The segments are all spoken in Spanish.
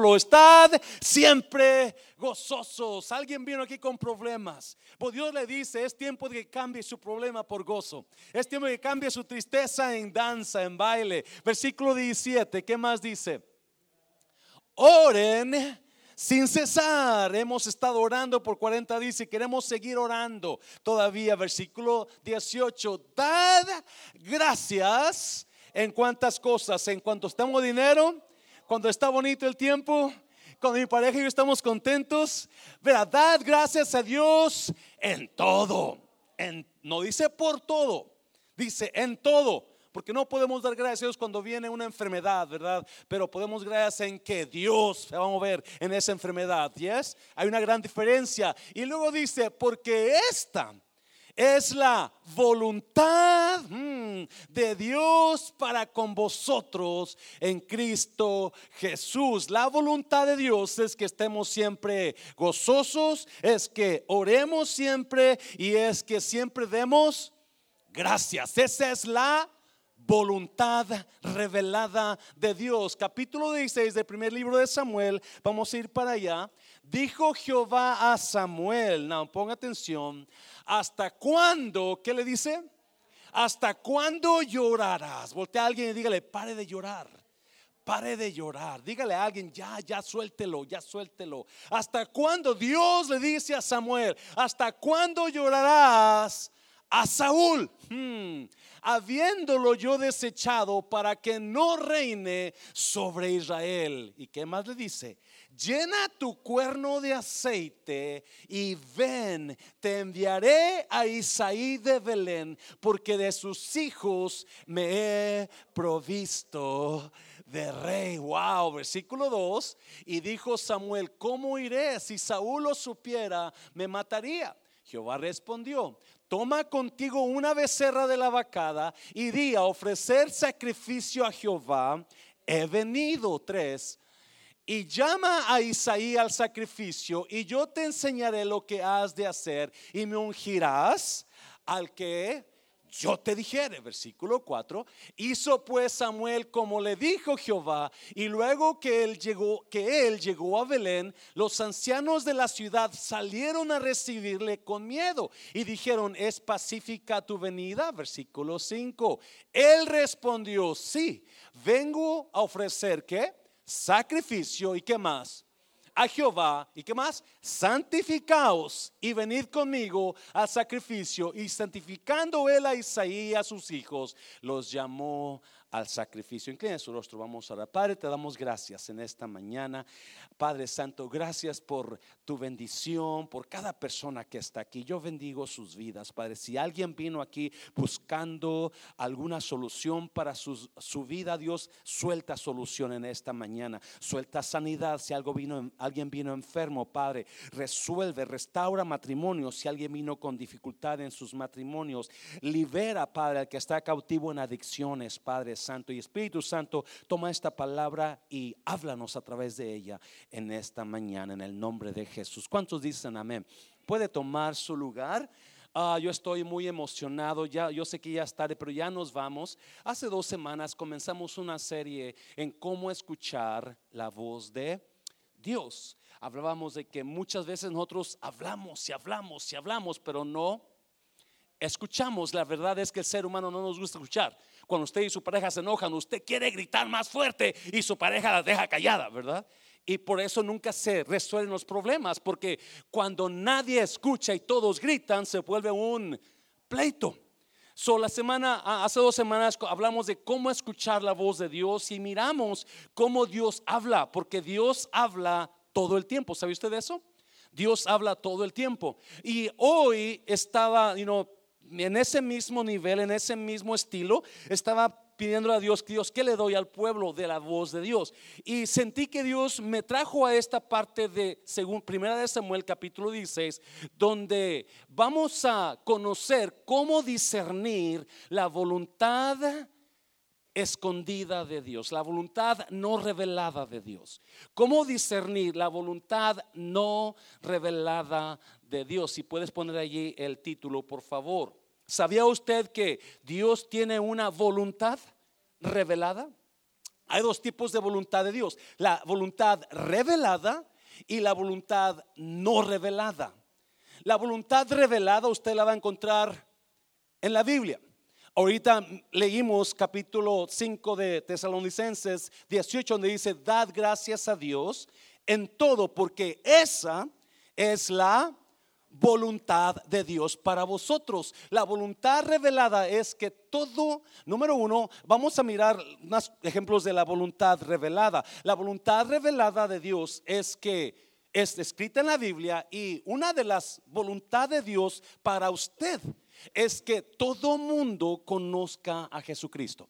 Pablo, estad siempre gozosos. Alguien vino aquí con problemas. Pues Dios le dice, es tiempo de que cambie su problema por gozo. Es tiempo de que cambie su tristeza en danza, en baile. Versículo 17, ¿qué más dice? Oren sin cesar. Hemos estado orando por 40 días y queremos seguir orando todavía. Versículo 18. Dad gracias en cuantas cosas. En cuanto estamos dinero, cuando está bonito el tiempo, cuando mi pareja y yo estamos contentos. Dad gracias a Dios en todo. En, no dice por todo, dice en todo. Porque no podemos dar gracias a Dios cuando viene una enfermedad, ¿verdad? Pero podemos gracias en que Dios se va a mover en esa enfermedad. ¿Yes? Hay una gran diferencia. Y luego dice, porque esta es la voluntad mm, de Dios para con vosotros en Cristo Jesús. La voluntad de Dios es que estemos siempre gozosos, es que oremos siempre y es que siempre demos gracias. Esa es la voluntad revelada de Dios. Capítulo 16 del primer libro de Samuel, vamos a ir para allá. Dijo Jehová a Samuel, no, ponga atención, ¿hasta cuándo? ¿Qué le dice? ¿Hasta cuándo llorarás? Voltea a alguien y dígale, pare de llorar. Pare de llorar. Dígale a alguien, ya, ya suéltelo, ya suéltelo. ¿Hasta cuándo? Dios le dice a Samuel, ¿hasta cuándo llorarás a Saúl? Hmm habiéndolo yo desechado para que no reine sobre Israel. ¿Y qué más le dice? Llena tu cuerno de aceite y ven, te enviaré a Isaí de Belén, porque de sus hijos me he provisto de rey. Wow, versículo 2. Y dijo Samuel, ¿cómo iré? Si Saúl lo supiera, me mataría. Jehová respondió, toma contigo una becerra de la vacada y di a ofrecer sacrificio a Jehová. He venido, tres. Y llama a Isaí al sacrificio y yo te enseñaré lo que has de hacer y me ungirás al que yo te dijere, versículo 4, hizo pues Samuel como le dijo Jehová, y luego que él llegó, que él llegó a Belén, los ancianos de la ciudad salieron a recibirle con miedo y dijeron, ¿es pacífica tu venida? Versículo 5. Él respondió, sí, vengo a ofrecer qué? Sacrificio y qué más? a Jehová. ¿Y qué más? Santificaos y venid conmigo al sacrificio. Y santificando él a Isaí y a sus hijos, los llamó al sacrificio. Inclina su rostro, vamos a orar. Padre, te damos gracias en esta mañana. Padre Santo, gracias por tu bendición, por cada persona que está aquí. Yo bendigo sus vidas, Padre. Si alguien vino aquí buscando alguna solución para su, su vida, Dios, suelta solución en esta mañana. Suelta sanidad. Si algo vino, alguien vino enfermo, Padre, resuelve, restaura matrimonio Si alguien vino con dificultad en sus matrimonios, libera, Padre, al que está cautivo en adicciones, Padre Santo y Espíritu Santo, toma esta palabra y háblanos a través de ella en esta mañana, en el nombre de Jesús. ¿Cuántos dicen amén? Puede tomar su lugar. Ah, yo estoy muy emocionado, ya, yo sé que ya es tarde, pero ya nos vamos. Hace dos semanas comenzamos una serie en cómo escuchar la voz de Dios. Hablábamos de que muchas veces nosotros hablamos y hablamos y hablamos, pero no escuchamos. La verdad es que el ser humano no nos gusta escuchar. Cuando usted y su pareja se enojan, usted quiere gritar más fuerte y su pareja la deja callada, ¿verdad? Y por eso nunca se resuelven los problemas, porque cuando nadie escucha y todos gritan, se vuelve un pleito. So, la semana, hace dos semanas hablamos de cómo escuchar la voz de Dios y miramos cómo Dios habla, porque Dios habla todo el tiempo. ¿Sabe usted eso? Dios habla todo el tiempo. Y hoy estaba, you en ese mismo nivel, en ese mismo estilo, estaba pidiendo a Dios, Dios, ¿qué le doy al pueblo de la voz de Dios? Y sentí que Dios me trajo a esta parte de, según Primera de Samuel capítulo 16, donde vamos a conocer cómo discernir la voluntad escondida de Dios, la voluntad no revelada de Dios. ¿Cómo discernir la voluntad no revelada de Dios? Si puedes poner allí el título, por favor. ¿Sabía usted que Dios tiene una voluntad revelada? Hay dos tipos de voluntad de Dios. La voluntad revelada y la voluntad no revelada. La voluntad revelada usted la va a encontrar en la Biblia. Ahorita leímos capítulo 5 de Tesalonicenses 18 donde dice, dad gracias a Dios en todo porque esa es la voluntad de Dios para vosotros. La voluntad revelada es que todo, número uno, vamos a mirar unos ejemplos de la voluntad revelada. La voluntad revelada de Dios es que es escrita en la Biblia y una de las voluntades de Dios para usted es que todo mundo conozca a Jesucristo.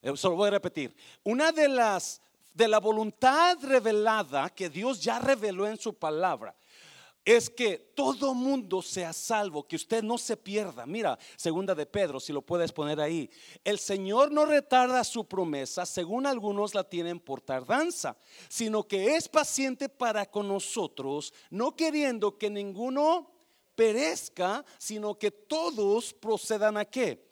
Eso lo voy a repetir. Una de las de la voluntad revelada que Dios ya reveló en su palabra es que todo mundo sea salvo, que usted no se pierda. Mira, segunda de Pedro, si lo puedes poner ahí. El Señor no retarda su promesa, según algunos la tienen por tardanza, sino que es paciente para con nosotros, no queriendo que ninguno perezca, sino que todos procedan a qué?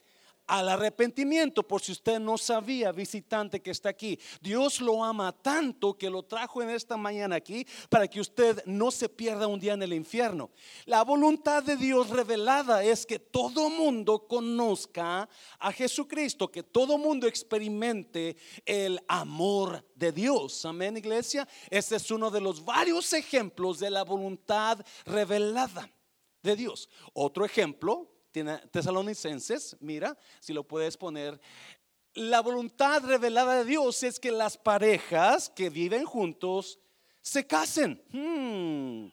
Al arrepentimiento, por si usted no sabía, visitante que está aquí. Dios lo ama tanto que lo trajo en esta mañana aquí para que usted no se pierda un día en el infierno. La voluntad de Dios revelada es que todo mundo conozca a Jesucristo, que todo mundo experimente el amor de Dios. Amén, iglesia. Este es uno de los varios ejemplos de la voluntad revelada de Dios. Otro ejemplo Tesalonicenses, mira, si lo puedes poner. La voluntad revelada de Dios es que las parejas que viven juntos se casen. Hmm.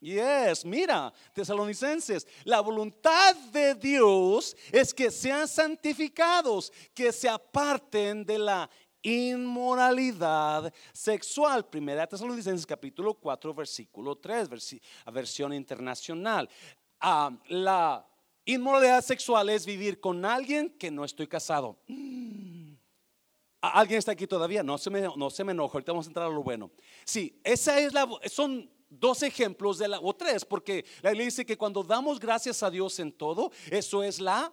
Yes, mira, tesalonicenses, la voluntad de Dios es que sean santificados, que se aparten de la inmoralidad sexual. Primera Tesalonicenses capítulo 4 versículo 3, versión internacional. Ah, la Inmoralidad sexual es vivir con alguien que no estoy casado. ¿Alguien está aquí todavía? No se me, no se me enojo, ahorita vamos a entrar a lo bueno. Sí, esa es la, son dos ejemplos de la, o tres, porque la Biblia dice que cuando damos gracias a Dios en todo, eso es la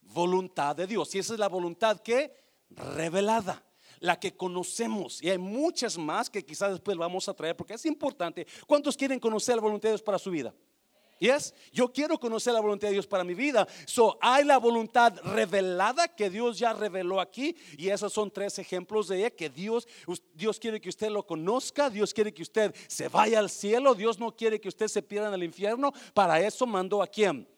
voluntad de Dios. Y esa es la voluntad que revelada la que conocemos. Y hay muchas más que quizás después vamos a traer porque es importante. ¿Cuántos quieren conocer la voluntad de Dios para su vida? Yes, yo quiero conocer la voluntad de Dios para mi vida. So, hay la voluntad revelada que Dios ya reveló aquí y esos son tres ejemplos de ella que Dios Dios quiere que usted lo conozca, Dios quiere que usted se vaya al cielo, Dios no quiere que usted se pierda en el infierno. Para eso mandó a quién?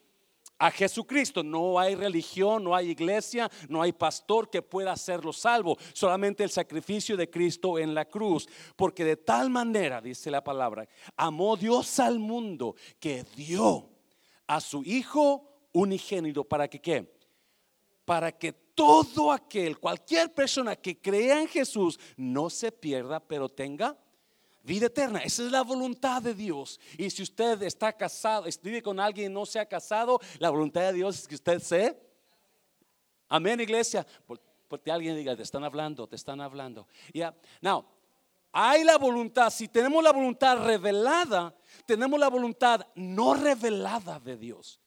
A Jesucristo. No hay religión, no hay iglesia, no hay pastor que pueda hacerlo salvo. Solamente el sacrificio de Cristo en la cruz. Porque de tal manera, dice la palabra, amó Dios al mundo que dio a su Hijo unigénito. ¿Para que qué? Para que todo aquel, cualquier persona que crea en Jesús, no se pierda, pero tenga vida eterna. Esa es la voluntad de Dios. Y si usted está casado, vive con alguien y no se ha casado, la voluntad de Dios es que usted se. Amén, iglesia. Porque alguien diga, te están hablando, te están hablando. Ya, now, hay la voluntad. Si tenemos la voluntad revelada, tenemos la voluntad no revelada de Dios.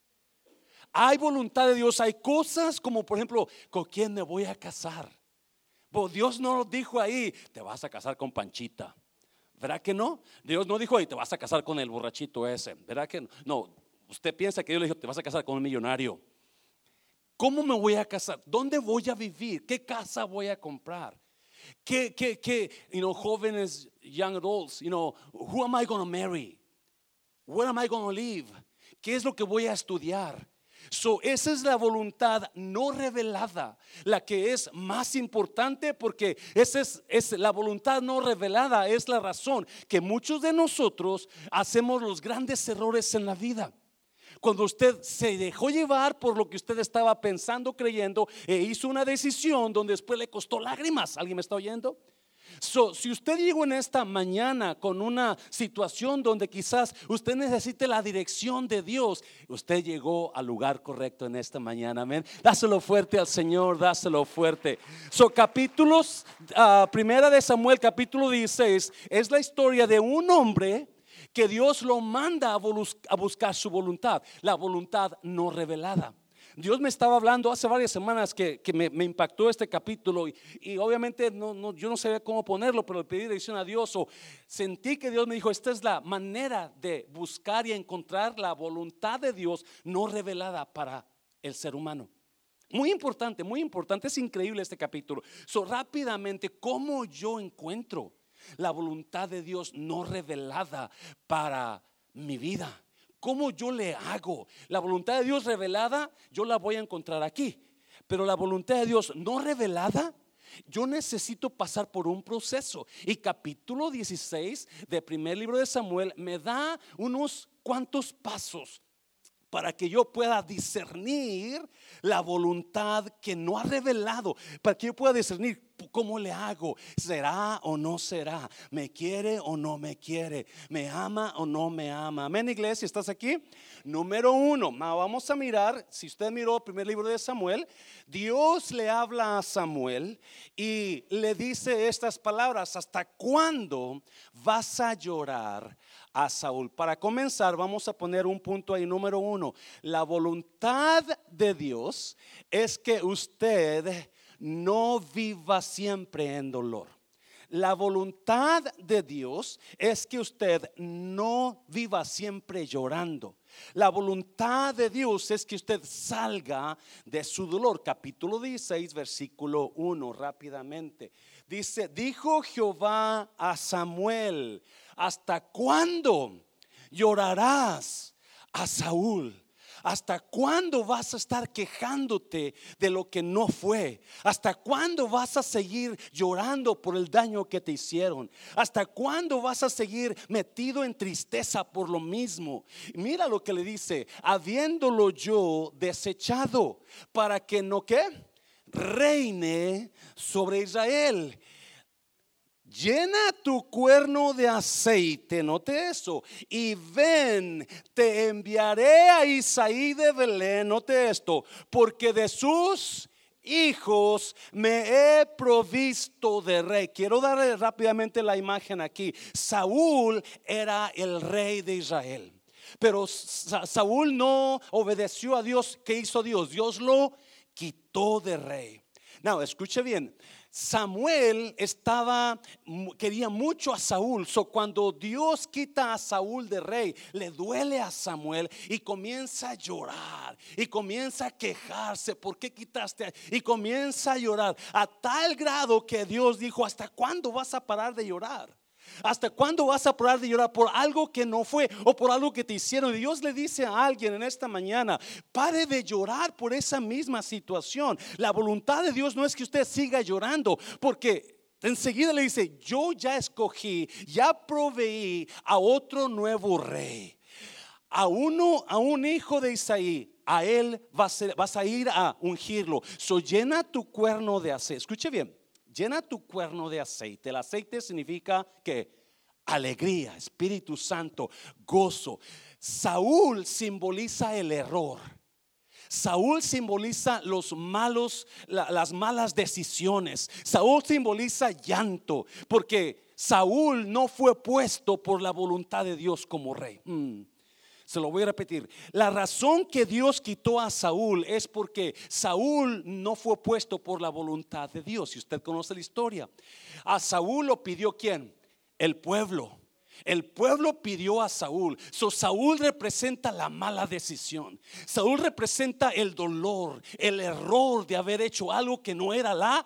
Hay voluntad de Dios. Hay cosas como, por ejemplo, ¿con quién me voy a casar? Dios no nos dijo ahí, te vas a casar con Panchita. ¿Verdad que no? Dios no dijo, te vas a casar con el borrachito ese. ¿Verdad que no? No, usted piensa que Dios le dijo, te vas a casar con un millonario. ¿Cómo me voy a casar? ¿Dónde voy a vivir? ¿Qué casa voy a comprar? ¿Qué, qué, qué, you know, jóvenes, young adults, you know, who am I going to marry? Where am I going to live? ¿Qué es lo que voy a estudiar? So, esa es la voluntad no revelada, la que es más importante porque esa es, es, la voluntad no revelada, es la razón que muchos de nosotros hacemos los grandes errores en la vida. Cuando usted se dejó llevar por lo que usted estaba pensando, creyendo, e hizo una decisión donde después le costó lágrimas. ¿Alguien me está oyendo? Si usted llegó en esta mañana con una situación donde quizás usted necesite la dirección de Dios, usted llegó al lugar correcto en esta mañana. Amén. Dáselo fuerte al Señor, dáselo fuerte. So, capítulos, uh, primera de Samuel, capítulo 16, es la historia de un hombre que Dios lo manda a buscar su voluntad, la voluntad no revelada. Dios me estaba hablando hace varias semanas que, me, impactó este capítulo y, obviamente no, yo no sabía cómo ponerlo, pero le pedí dirección a Dios o sentí que Dios me dijo, esta es la manera de buscar y encontrar la voluntad de Dios no revelada para el ser humano. Muy importante, muy importante, es increíble este capítulo. So, rápidamente, ¿cómo yo encuentro la voluntad de Dios no revelada para mi vida? ¿Cómo yo le hago? La voluntad de Dios revelada, yo la voy a encontrar aquí. Pero la voluntad de Dios no revelada, yo necesito pasar por un proceso. Y capítulo 16 del primer libro de Samuel me da unos cuantos pasos para que yo pueda discernir la voluntad que no ha revelado, para que yo pueda discernir cómo le hago, será o no será, me quiere o no me quiere, me ama o no me ama. Amén, iglesia, ¿estás aquí? Número uno, vamos a mirar, si usted miró el primer libro de Samuel, Dios le habla a Samuel y le dice estas palabras, ¿hasta cuándo vas a llorar? A Saúl. Para comenzar, vamos a poner un punto ahí, número uno. La voluntad de Dios es que usted no viva siempre en dolor. La voluntad de Dios es que usted no viva siempre llorando. La voluntad de Dios es que usted salga de su dolor. Capítulo 16, versículo 1, rápidamente. Dice, dijo Jehová a Samuel, ¿hasta cuándo llorarás a Saúl? ¿Hasta cuándo vas a estar quejándote de lo que no fue? ¿Hasta cuándo vas a seguir llorando por el daño que te hicieron? ¿Hasta cuándo vas a seguir metido en tristeza por lo mismo? Mira lo que le dice, habiéndolo yo desechado para que no que reine sobre Israel llena tu cuerno de aceite, note eso, y ven, te enviaré a Isaí de Belén, note esto, porque de sus hijos me he provisto de rey. Quiero darle rápidamente la imagen aquí. Saúl era el rey de Israel. Pero Saúl no obedeció a Dios. ¿Qué hizo Dios? Dios lo quitó de rey. No, escuche bien. Samuel estaba, quería mucho a Saúl. So, cuando Dios quita a Saúl de rey, le duele a Samuel y comienza a llorar y comienza a quejarse. ¿Por qué quitaste? Y comienza a llorar a tal grado que Dios dijo: ¿Hasta cuándo vas a parar de llorar? ¿Hasta cuándo vas a parar de llorar por algo que no fue o por algo que te hicieron? Dios le dice a alguien en esta mañana, pare de llorar por esa misma situación. La voluntad de Dios no es que usted siga llorando, porque enseguida le dice, yo ya escogí, ya proveí a otro nuevo rey. A uno, a un hijo de Isaí, a él vas a, ir a ungirlo. So llena tu cuerno de aceite. Escuche bien llena tu cuerno de aceite. El aceite significa que alegría, Espíritu Santo, gozo. Saúl simboliza el error. Saúl simboliza los malos, las malas decisiones. Saúl simboliza llanto, porque Saúl no fue puesto por la voluntad de Dios como rey. Mm. Se lo voy a repetir. La razón que Dios quitó a Saúl es porque Saúl no fue puesto por la voluntad de Dios. Si usted conoce la historia, a Saúl lo pidió quién? El pueblo. El pueblo pidió a Saúl. So, Saúl representa la mala decisión. Saúl representa el dolor, el error de haber hecho algo que no era la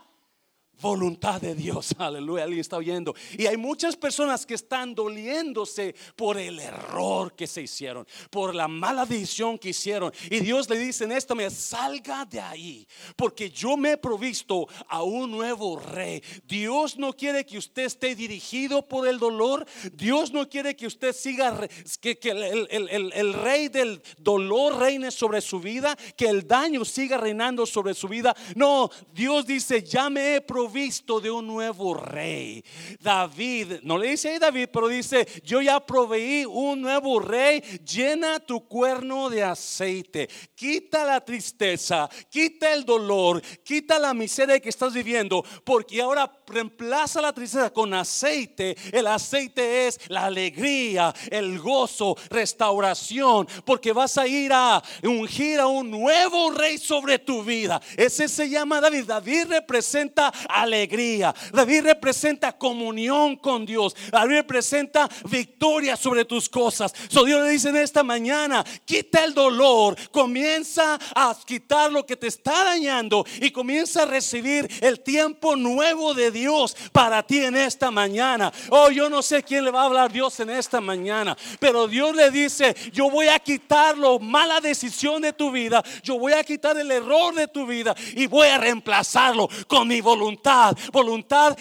voluntad de Dios. Aleluya, alguien está oyendo. Y hay muchas personas que están doliéndose por el error que se hicieron, por la mala decisión que hicieron. Y Dios le dice en esto, me salga de ahí, porque yo me he provisto a un nuevo rey. Dios no quiere que usted esté dirigido por el dolor. Dios no quiere que usted siga, que, el, el rey del dolor reine sobre su vida, que el daño siga reinando sobre su vida. No, Dios dice, ya me he provisto provisto de un nuevo rey. David, no le dice ahí David, pero dice, yo ya proveí un nuevo rey, llena tu cuerno de aceite, quita la tristeza, quita el dolor, quita la miseria que estás viviendo, porque ahora reemplaza la tristeza con aceite. El aceite es la alegría, el gozo, restauración, porque vas a ir a ungir a un nuevo rey sobre tu vida. Ese se llama David. David representa alegría. David representa comunión con Dios. David representa victoria sobre tus cosas. So Dios le dice en esta mañana, quita el dolor, comienza a quitar lo que te está dañando y comienza a recibir el tiempo nuevo de Dios para ti en esta mañana. Oh, yo no sé quién le va a hablar Dios en esta mañana, pero Dios le dice, yo voy a quitar la mala decisión de tu vida, yo voy a quitar el error de tu vida y voy a reemplazarlo con mi voluntad. Voluntad,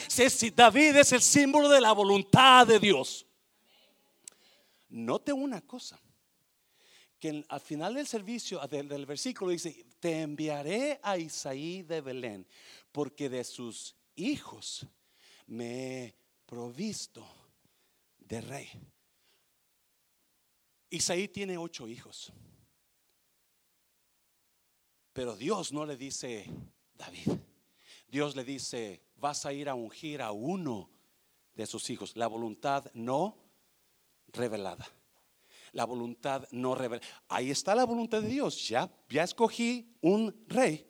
David es el símbolo de la voluntad de Dios. Note una cosa, que al final del servicio, del, del versículo dice, te enviaré a Isaí de Belén, porque de sus hijos me he provisto de rey. Isaí tiene ocho hijos. Pero Dios no le dice, David, Dios le dice, vas a ir a ungir a uno de sus hijos. La voluntad no revelada. La voluntad no revelada. Ahí está la voluntad de Dios. Ya, ya escogí un rey.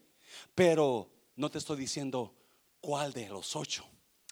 Pero no te estoy diciendo cuál de los ocho.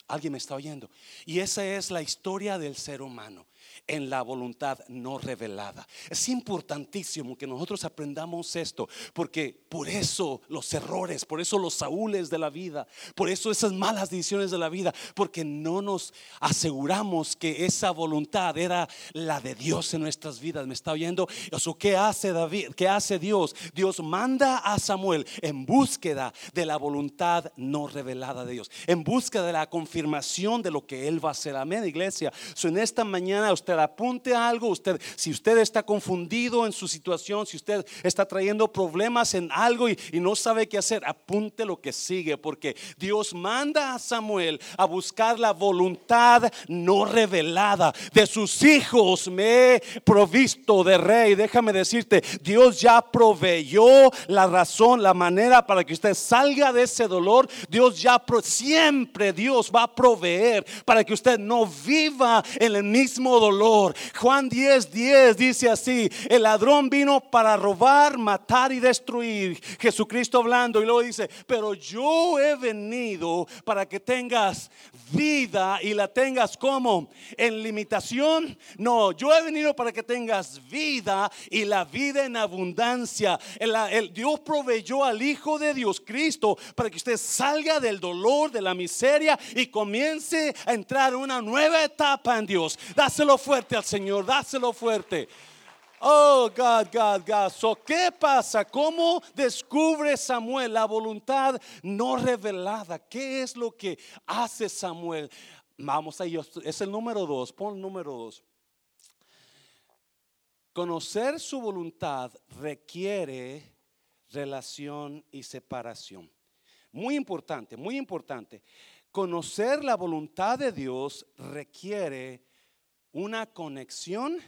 Alguien me está oyendo. Y esa es la historia del ser humano en la voluntad no revelada. Es importantísimo que nosotros aprendamos esto, porque por eso los errores, por eso los saúles de la vida, por eso esas malas decisiones de la vida, porque no nos aseguramos que esa voluntad era la de Dios en nuestras vidas. ¿Me está oyendo? Eso, ¿qué hace David? ¿Qué hace Dios? Dios manda a Samuel en búsqueda de la voluntad no revelada de Dios, en búsqueda de la confirmación de lo que Él va a hacer. Amén, iglesia. en esta mañana usted apunte algo, usted, si usted está confundido en su situación, si usted está trayendo problemas en algo y, no sabe qué hacer, apunte lo que sigue, porque Dios manda a Samuel a buscar la voluntad no revelada de sus hijos. Me he provisto de rey. Déjame decirte, Dios ya proveyó la razón, la manera para que usted salga de ese dolor. Dios ya siempre Dios va a proveer para que usted no viva en el mismo dolor. Juan 10, 10 dice así, el ladrón vino para robar, matar y destruir. Jesucristo hablando y luego dice, pero yo he venido para que tengas vida y la tengas como en limitación. No, yo he venido para que tengas vida y la vida en abundancia. El, Dios proveyó al Hijo de Dios, Cristo, para que usted salga del dolor, de la miseria y comience a entrar en una nueva etapa en Dios. Dáselo fuerte al Señor, dáselo fuerte. Oh, God, God, God. So, ¿Qué pasa? ¿Cómo descubre Samuel la voluntad no revelada? ¿Qué es lo que hace Samuel? Vamos a ello. Es el número dos. Pon el número dos. Conocer su voluntad requiere relación y separación. Muy importante, muy importante. Conocer la voluntad de Dios requiere una conexión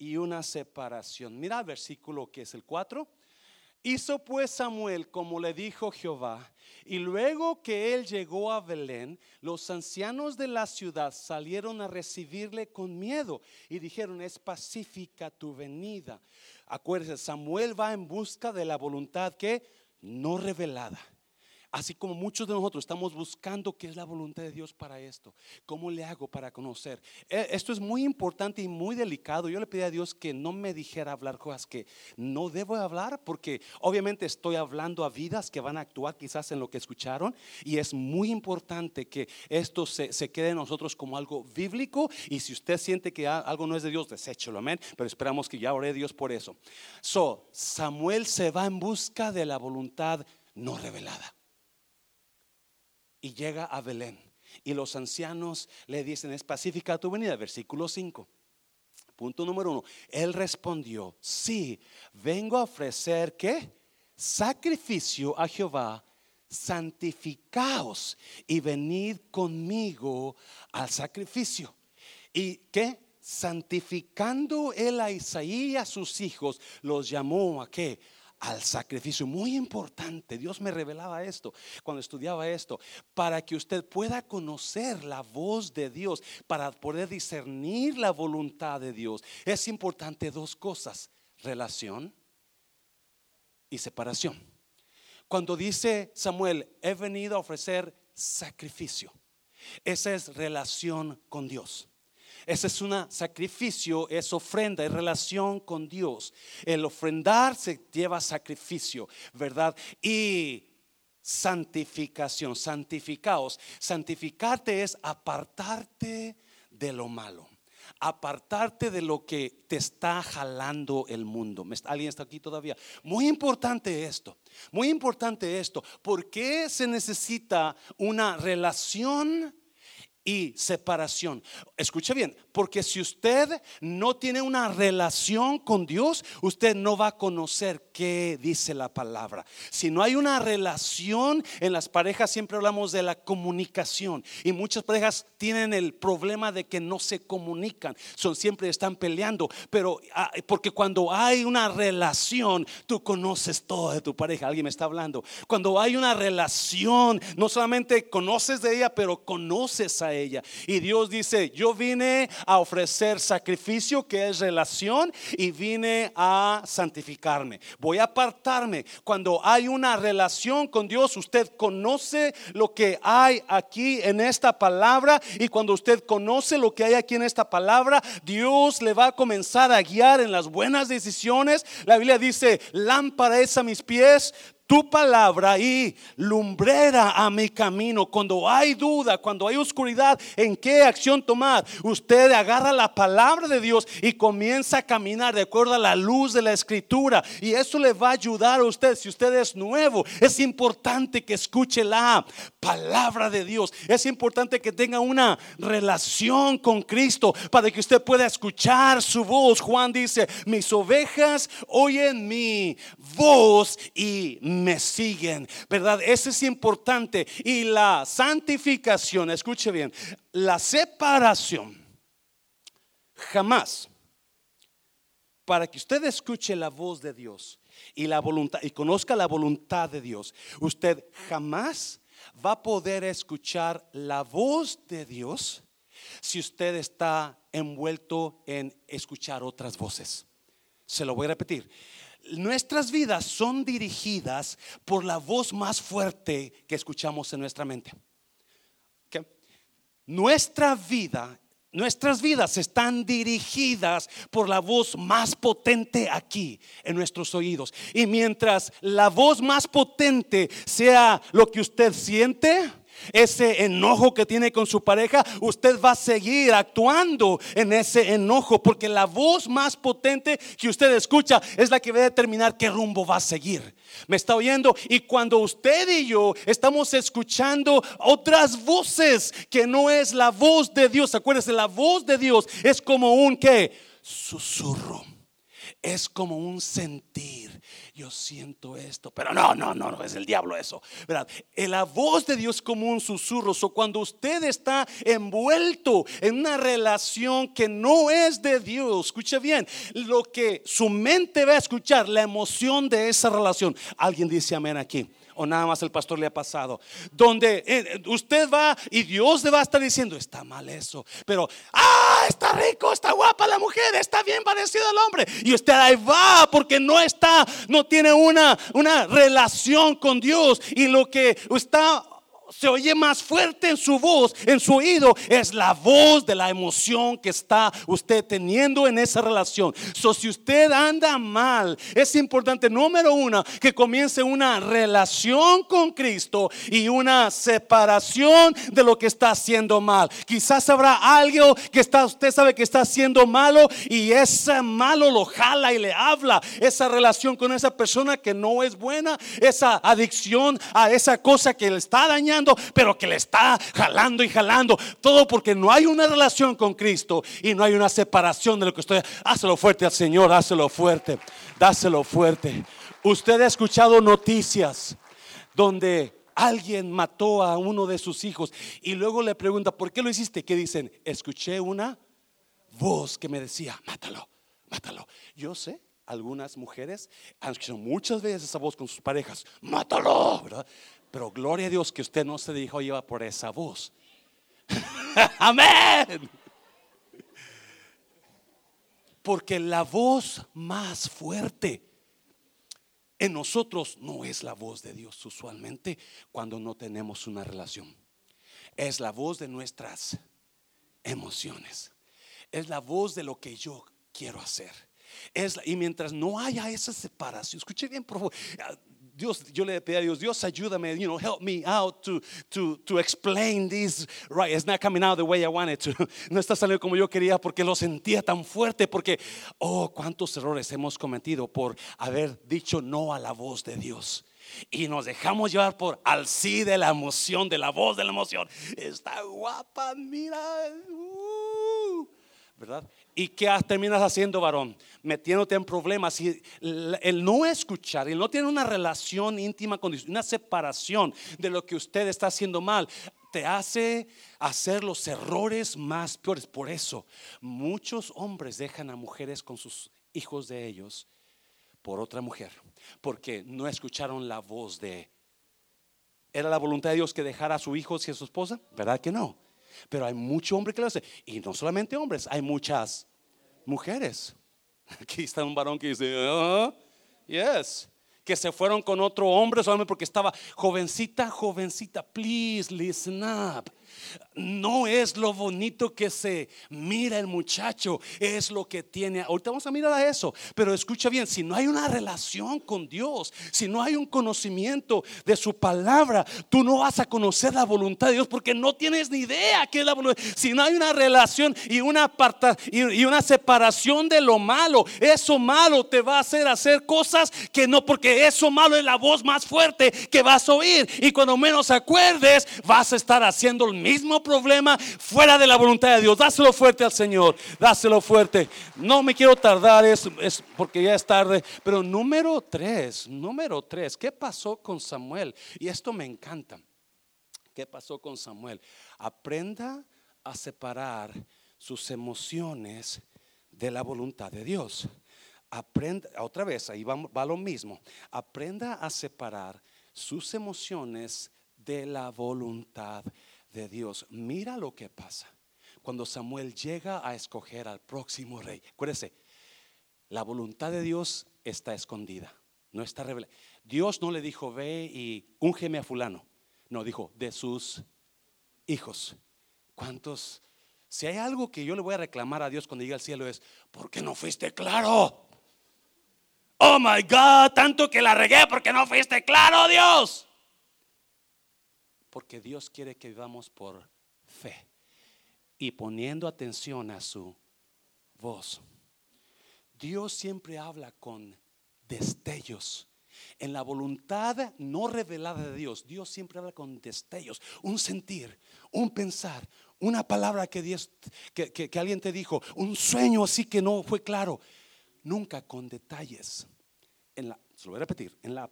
y una separación. Mira el versículo que es el 4. Hizo pues Samuel como le dijo Jehová, y luego que él llegó a Belén, los ancianos de la ciudad salieron a recibirle con miedo y dijeron, es pacífica tu venida. Acuérdense, Samuel va en busca de la voluntad que no revelada. Así como muchos de nosotros estamos buscando qué es la voluntad de Dios para esto. ¿Cómo le hago para conocer? E, esto es muy importante y muy delicado. Yo le pedí a Dios que no me dijera hablar cosas que no debo hablar porque obviamente estoy hablando a vidas que van a actuar quizás en lo que escucharon y es muy importante que esto se, quede en nosotros como algo bíblico y si usted siente que algo no es de Dios, deséchelo, amén. Pero esperamos que ya ore Dios por eso. So, Samuel se va en busca de la voluntad no revelada y llega a Belén. Y los ancianos le dicen, es pacífica tu venida, versículo 5. Punto número uno. Él respondió, sí, vengo a ofrecer qué? Sacrificio a Jehová santificaos y venid conmigo al sacrificio. ¿Y qué? Santificando él a Isaí y a sus hijos, los llamó a qué? Al sacrificio. Muy importante. Dios me revelaba esto cuando estudiaba esto. Para que usted pueda conocer la voz de Dios, para poder discernir la voluntad de Dios, es importante dos cosas. Relación y separación. Cuando dice Samuel, he venido a ofrecer sacrificio. Esa es relación con Dios. Ese es un sacrificio, es ofrenda, es relación con Dios. El ofrendar se lleva sacrificio, ¿verdad? Y santificación, santificaos. Santificarte es apartarte de lo malo apartarte de lo que te está jalando el mundo. ¿Alguien está aquí todavía? Muy importante esto, muy importante esto. ¿Por qué se necesita una relación y separación. Escuche bien, porque si usted no tiene una relación con Dios, usted no va a conocer qué dice la palabra. Si no hay una relación en las parejas, siempre hablamos de la comunicación. Y muchas parejas tienen el problema de que no se comunican. Son siempre están peleando. Pero ah, porque cuando hay una relación, tú conoces todo de tu pareja. Alguien me está hablando. Cuando hay una relación, no solamente conoces de ella, pero conoces a ella. Y Dios dice, yo vine a ofrecer sacrificio que es relación y vine a santificarme. Voy a apartarme. Cuando hay una relación con Dios, usted conoce lo que hay aquí en esta palabra y cuando usted conoce lo que hay aquí en esta palabra, Dios le va a comenzar a guiar en las buenas decisiones. La Biblia dice, lámpara es a mis pies, tu palabra y lumbrera a mi camino. Cuando hay duda, cuando hay oscuridad, ¿en qué acción tomar? Usted agarra la palabra de Dios y comienza a caminar de acuerdo a la luz de la escritura. Y eso le va a ayudar a usted. Si usted es nuevo, es importante que escuche la palabra de Dios. Es importante que tenga una relación con Cristo para que usted pueda escuchar su voz. Juan dice, mis ovejas oyen mi voz y me siguen, ¿verdad? Eso es importante. Y la santificación, escuche bien, la separación, jamás, para que usted escuche la voz de Dios y la voluntad y conozca la voluntad de Dios, usted jamás va a poder escuchar la voz de Dios si usted está envuelto en escuchar otras voces. Se lo voy a repetir nuestras vidas son dirigidas por la voz más fuerte que escuchamos en nuestra mente. Nuestra vida, nuestras vidas están dirigidas por la voz más potente aquí en nuestros oídos. Y mientras la voz más potente sea lo que usted siente, ese enojo que tiene con su pareja, usted va a seguir actuando en ese enojo, porque la voz más potente que usted escucha es la que va a determinar qué rumbo va a seguir. ¿Me está oyendo? Y cuando usted y yo estamos escuchando otras voces que no es la voz de Dios, acuérdese, la voz de Dios es como un que susurro es como un sentir. Yo siento esto, pero no, no, no, no es el diablo eso. ¿verdad? Eh, la voz de Dios como un susurro. O cuando usted está envuelto en una relación que no es de Dios, escuche bien, lo que su mente va a escuchar, la emoción de esa relación. Alguien dice amén aquí o nada más el pastor le ha pasado. Donde eh, usted va y Dios le va a estar diciendo, está mal eso, pero, ah, está rico, está guapa la mujer, está bien parecido al hombre. Y usted ahí va porque no está, no tiene una, una relación con Dios y lo que está se oye más fuerte en su voz, en su oído, es la voz de la emoción que está usted teniendo en esa relación. So, si usted anda mal, es importante, número uno, que comience una relación con Cristo y una separación de lo que está haciendo mal. Quizás habrá algo que está, usted sabe que está haciendo malo y ese malo lo jala y le habla. Esa relación con esa persona que no es buena, esa adicción a esa cosa que le está dañando pero que le está jalando y jalando. Todo porque no hay una relación con Cristo y no hay una separación de lo que estoy. Hácelo fuerte al Señor, hácelo fuerte, dáselo fuerte. Usted ha escuchado noticias donde alguien mató a uno de sus hijos y luego le pregunta, ¿por qué lo hiciste? ¿Qué dicen? Escuché una voz que me decía, mátalo, mátalo. Yo sé, algunas mujeres han escuchado muchas veces esa voz con sus parejas, mátalo, ¿verdad? Pero gloria a Dios que usted no se dejó llevar por esa voz. Amén. Porque la voz más fuerte en nosotros no es la voz de Dios usualmente cuando no tenemos una relación. Es la voz de nuestras emociones. Es la voz de lo que yo quiero hacer. Es y mientras no haya esa separación, escuche bien, por favor. Dios, yo le pedí a Dios, Dios ayúdame, you know, help me out to, to, to explain this right. It's not coming out the way I wanted to. No está saliendo como yo quería porque lo sentía tan fuerte, porque, oh, cuántos errores hemos cometido por haber dicho no a la voz de Dios. Y nos dejamos llevar por al sí de la emoción, de la voz de la emoción. Está guapa, mira. Uh, ¿Verdad? ¿Y qué terminas haciendo, varón? Metiéndote en problemas. Y el no escuchar, el no tener una relación íntima con una separación de lo que usted está haciendo mal, te hace hacer los errores más peores. Por eso, muchos hombres dejan a mujeres con sus hijos de ellos por otra mujer, porque no escucharon la voz de... ¿Era la voluntad de Dios que dejara a su hijo y a su esposa? ¿Verdad que no? Pero hay mucho hombre que lo hace. Y no solamente hombres, hay muchas mujeres. Aquí está un varón que dice, oh, yes, que se fueron con otro hombre solamente porque estaba jovencita, jovencita, please listen up. No es lo bonito que se mira el muchacho, es lo que tiene. Ahorita vamos a mirar a eso, pero escucha bien, si no hay una relación con Dios, si no hay un conocimiento de su palabra, tú no vas a conocer la voluntad de Dios porque no tienes ni idea qué es la voluntad. Si no hay una relación y una aparta, y, una separación de lo malo, eso malo te va a hacer hacer cosas que no, porque eso malo es la voz más fuerte que vas a oír y cuando menos acuerdes vas a estar haciendo el mismo problema fuera de la voluntad de Dios. Dáselo fuerte al Señor, dáselo fuerte. No me quiero tardar, es, es porque ya es tarde. Pero número tres, número tres, ¿qué pasó con Samuel? Y esto me encanta. ¿Qué pasó con Samuel? Aprenda a separar sus emociones de la voluntad de Dios. Aprenda, otra vez, ahí va, va lo mismo. Aprenda a separar sus emociones de la voluntad de Dios. Mira lo que pasa cuando Samuel llega a escoger al próximo rey. Acuérdese, la voluntad de Dios está escondida, no está revelada. Dios no le dijo, ve y úngeme a fulano. No, dijo, de sus hijos. ¿Cuántos? Si hay algo que yo le voy a reclamar a Dios cuando llegue al cielo es, ¿por qué no fuiste claro? Oh my God, tanto que la regué porque no fuiste claro, Dios. Porque Dios quiere que vivamos por fe y poniendo atención a su voz. Dios siempre habla con destellos. En la voluntad no revelada de Dios, Dios siempre habla con destellos, un sentir, un pensar, una palabra que, Dios, que, alguien te dijo, un sueño así que no fue claro. Nunca con detalles. En la, se lo voy a repetir, en la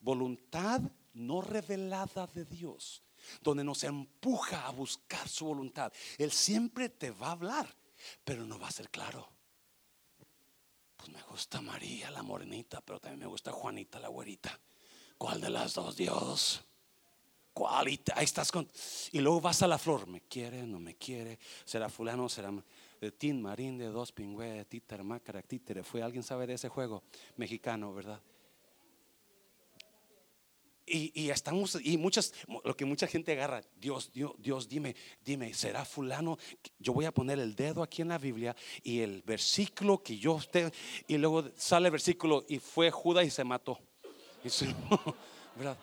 voluntad no revelada de Dios, donde nos empuja a buscar su voluntad. Él siempre te va a hablar, pero no va a ser claro. Pues me gusta María, la morenita, pero también me gusta Juanita, la güerita. ¿Cuál de las dos, Dios? ¿Cuál? Y ahí estás con. Y luego vas a la flor. ¿Me quiere? ¿No me quiere? ¿Será fulano? ¿Será de Tin Marín, de dos pingüe, títer, mácara, títere? ¿Fue alguien sabe de ese juego mexicano, verdad? Y, estamos, y muchas, lo que mucha gente agarra, Dios, Dios, Dios, dime, dime, ¿será fulano? Yo voy a poner el dedo aquí en la Biblia y el versículo que yo esté, y luego sale el versículo y fue Judas y se mató. ¿verdad?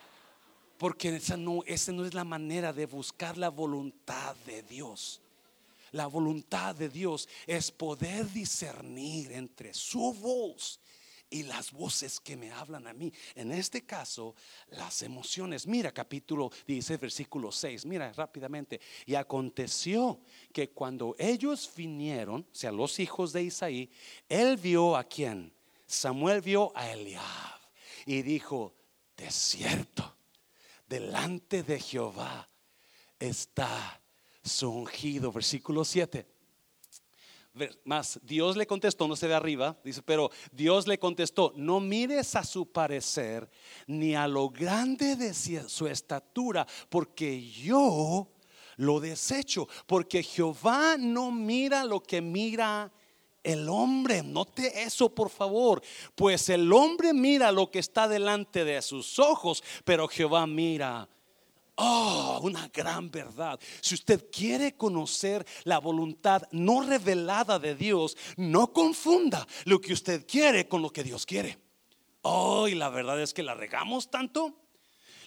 Porque esa no, esa no es la manera de buscar la voluntad de Dios. La voluntad de Dios es poder discernir entre su voz y las voces que me hablan a mí. En este caso, las emociones. Mira capítulo 16, versículo 6. Mira rápidamente. Y aconteció que cuando ellos vinieron, o sea, los hijos de Isaí, él vio a quién. Samuel vio a Eliab y dijo, de cierto, delante de Jehová está su ungido. Versículo 7. Más, Dios le contestó, no se ve arriba, dice, pero Dios le contestó, no mires a su parecer ni a lo grande de su estatura, porque yo lo desecho, porque Jehová no mira lo que mira el hombre. Note eso, por favor, pues el hombre mira lo que está delante de sus ojos, pero Jehová mira Oh, una gran verdad. Si usted quiere conocer la voluntad no revelada de Dios, no confunda lo que usted quiere con lo que Dios quiere. Oh, y la verdad es que la regamos tanto.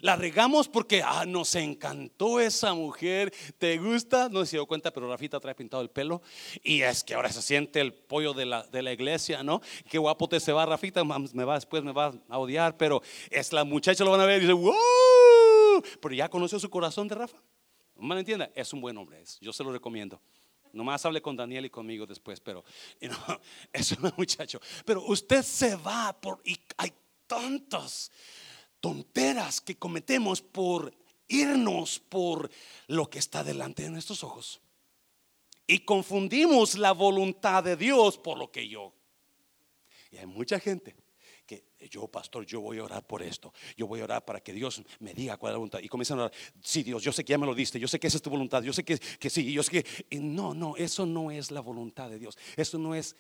La regamos porque ah, nos encantó esa mujer. ¿Te gusta? No se dio cuenta, pero Rafita trae pintado el pelo. Y es que ahora se siente el pollo de la, de la iglesia, ¿no? Qué guapo te se va, Rafita. Me va después, me va a odiar. Pero es la muchacha, lo van a ver y dice, ¡Wow! pero ya conoció su corazón de Rafa. No me entienda, es un buen hombre, yo se lo recomiendo. Nomás hable con Daniel y conmigo después, pero es un muchacho. Pero usted se va por, y hay tantas tonteras que cometemos por irnos por lo que está delante de nuestros ojos. Y confundimos la voluntad de Dios por lo que yo. Y hay mucha gente yo, pastor, yo voy a orar por esto. Yo voy a orar para que Dios me diga cuál es la voluntad. Y comienzan a orar, sí, Dios, yo sé que ya me lo diste, yo sé que esa es tu voluntad, yo sé que, que sí, yo sé que... no, no, eso no es la voluntad de Dios. Eso no es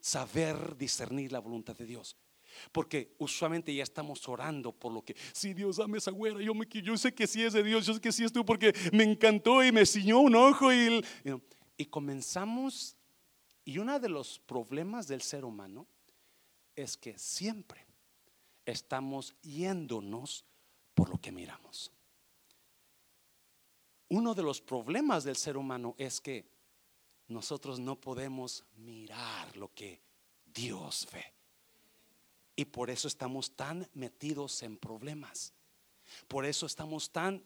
saber discernir la voluntad de Dios. Porque usualmente ya estamos orando por lo que, sí, Dios, dame esa güera, yo sé que sí es de Dios, yo sé que sí es tú, porque me encantó y me ciñó un ojo. Y, y comenzamos, y uno de los problemas del ser humano es que siempre estamos yéndonos por lo que miramos. Uno de los problemas del ser humano es que nosotros no podemos mirar lo que Dios ve. Y por eso estamos tan metidos en problemas. Por eso estamos tan,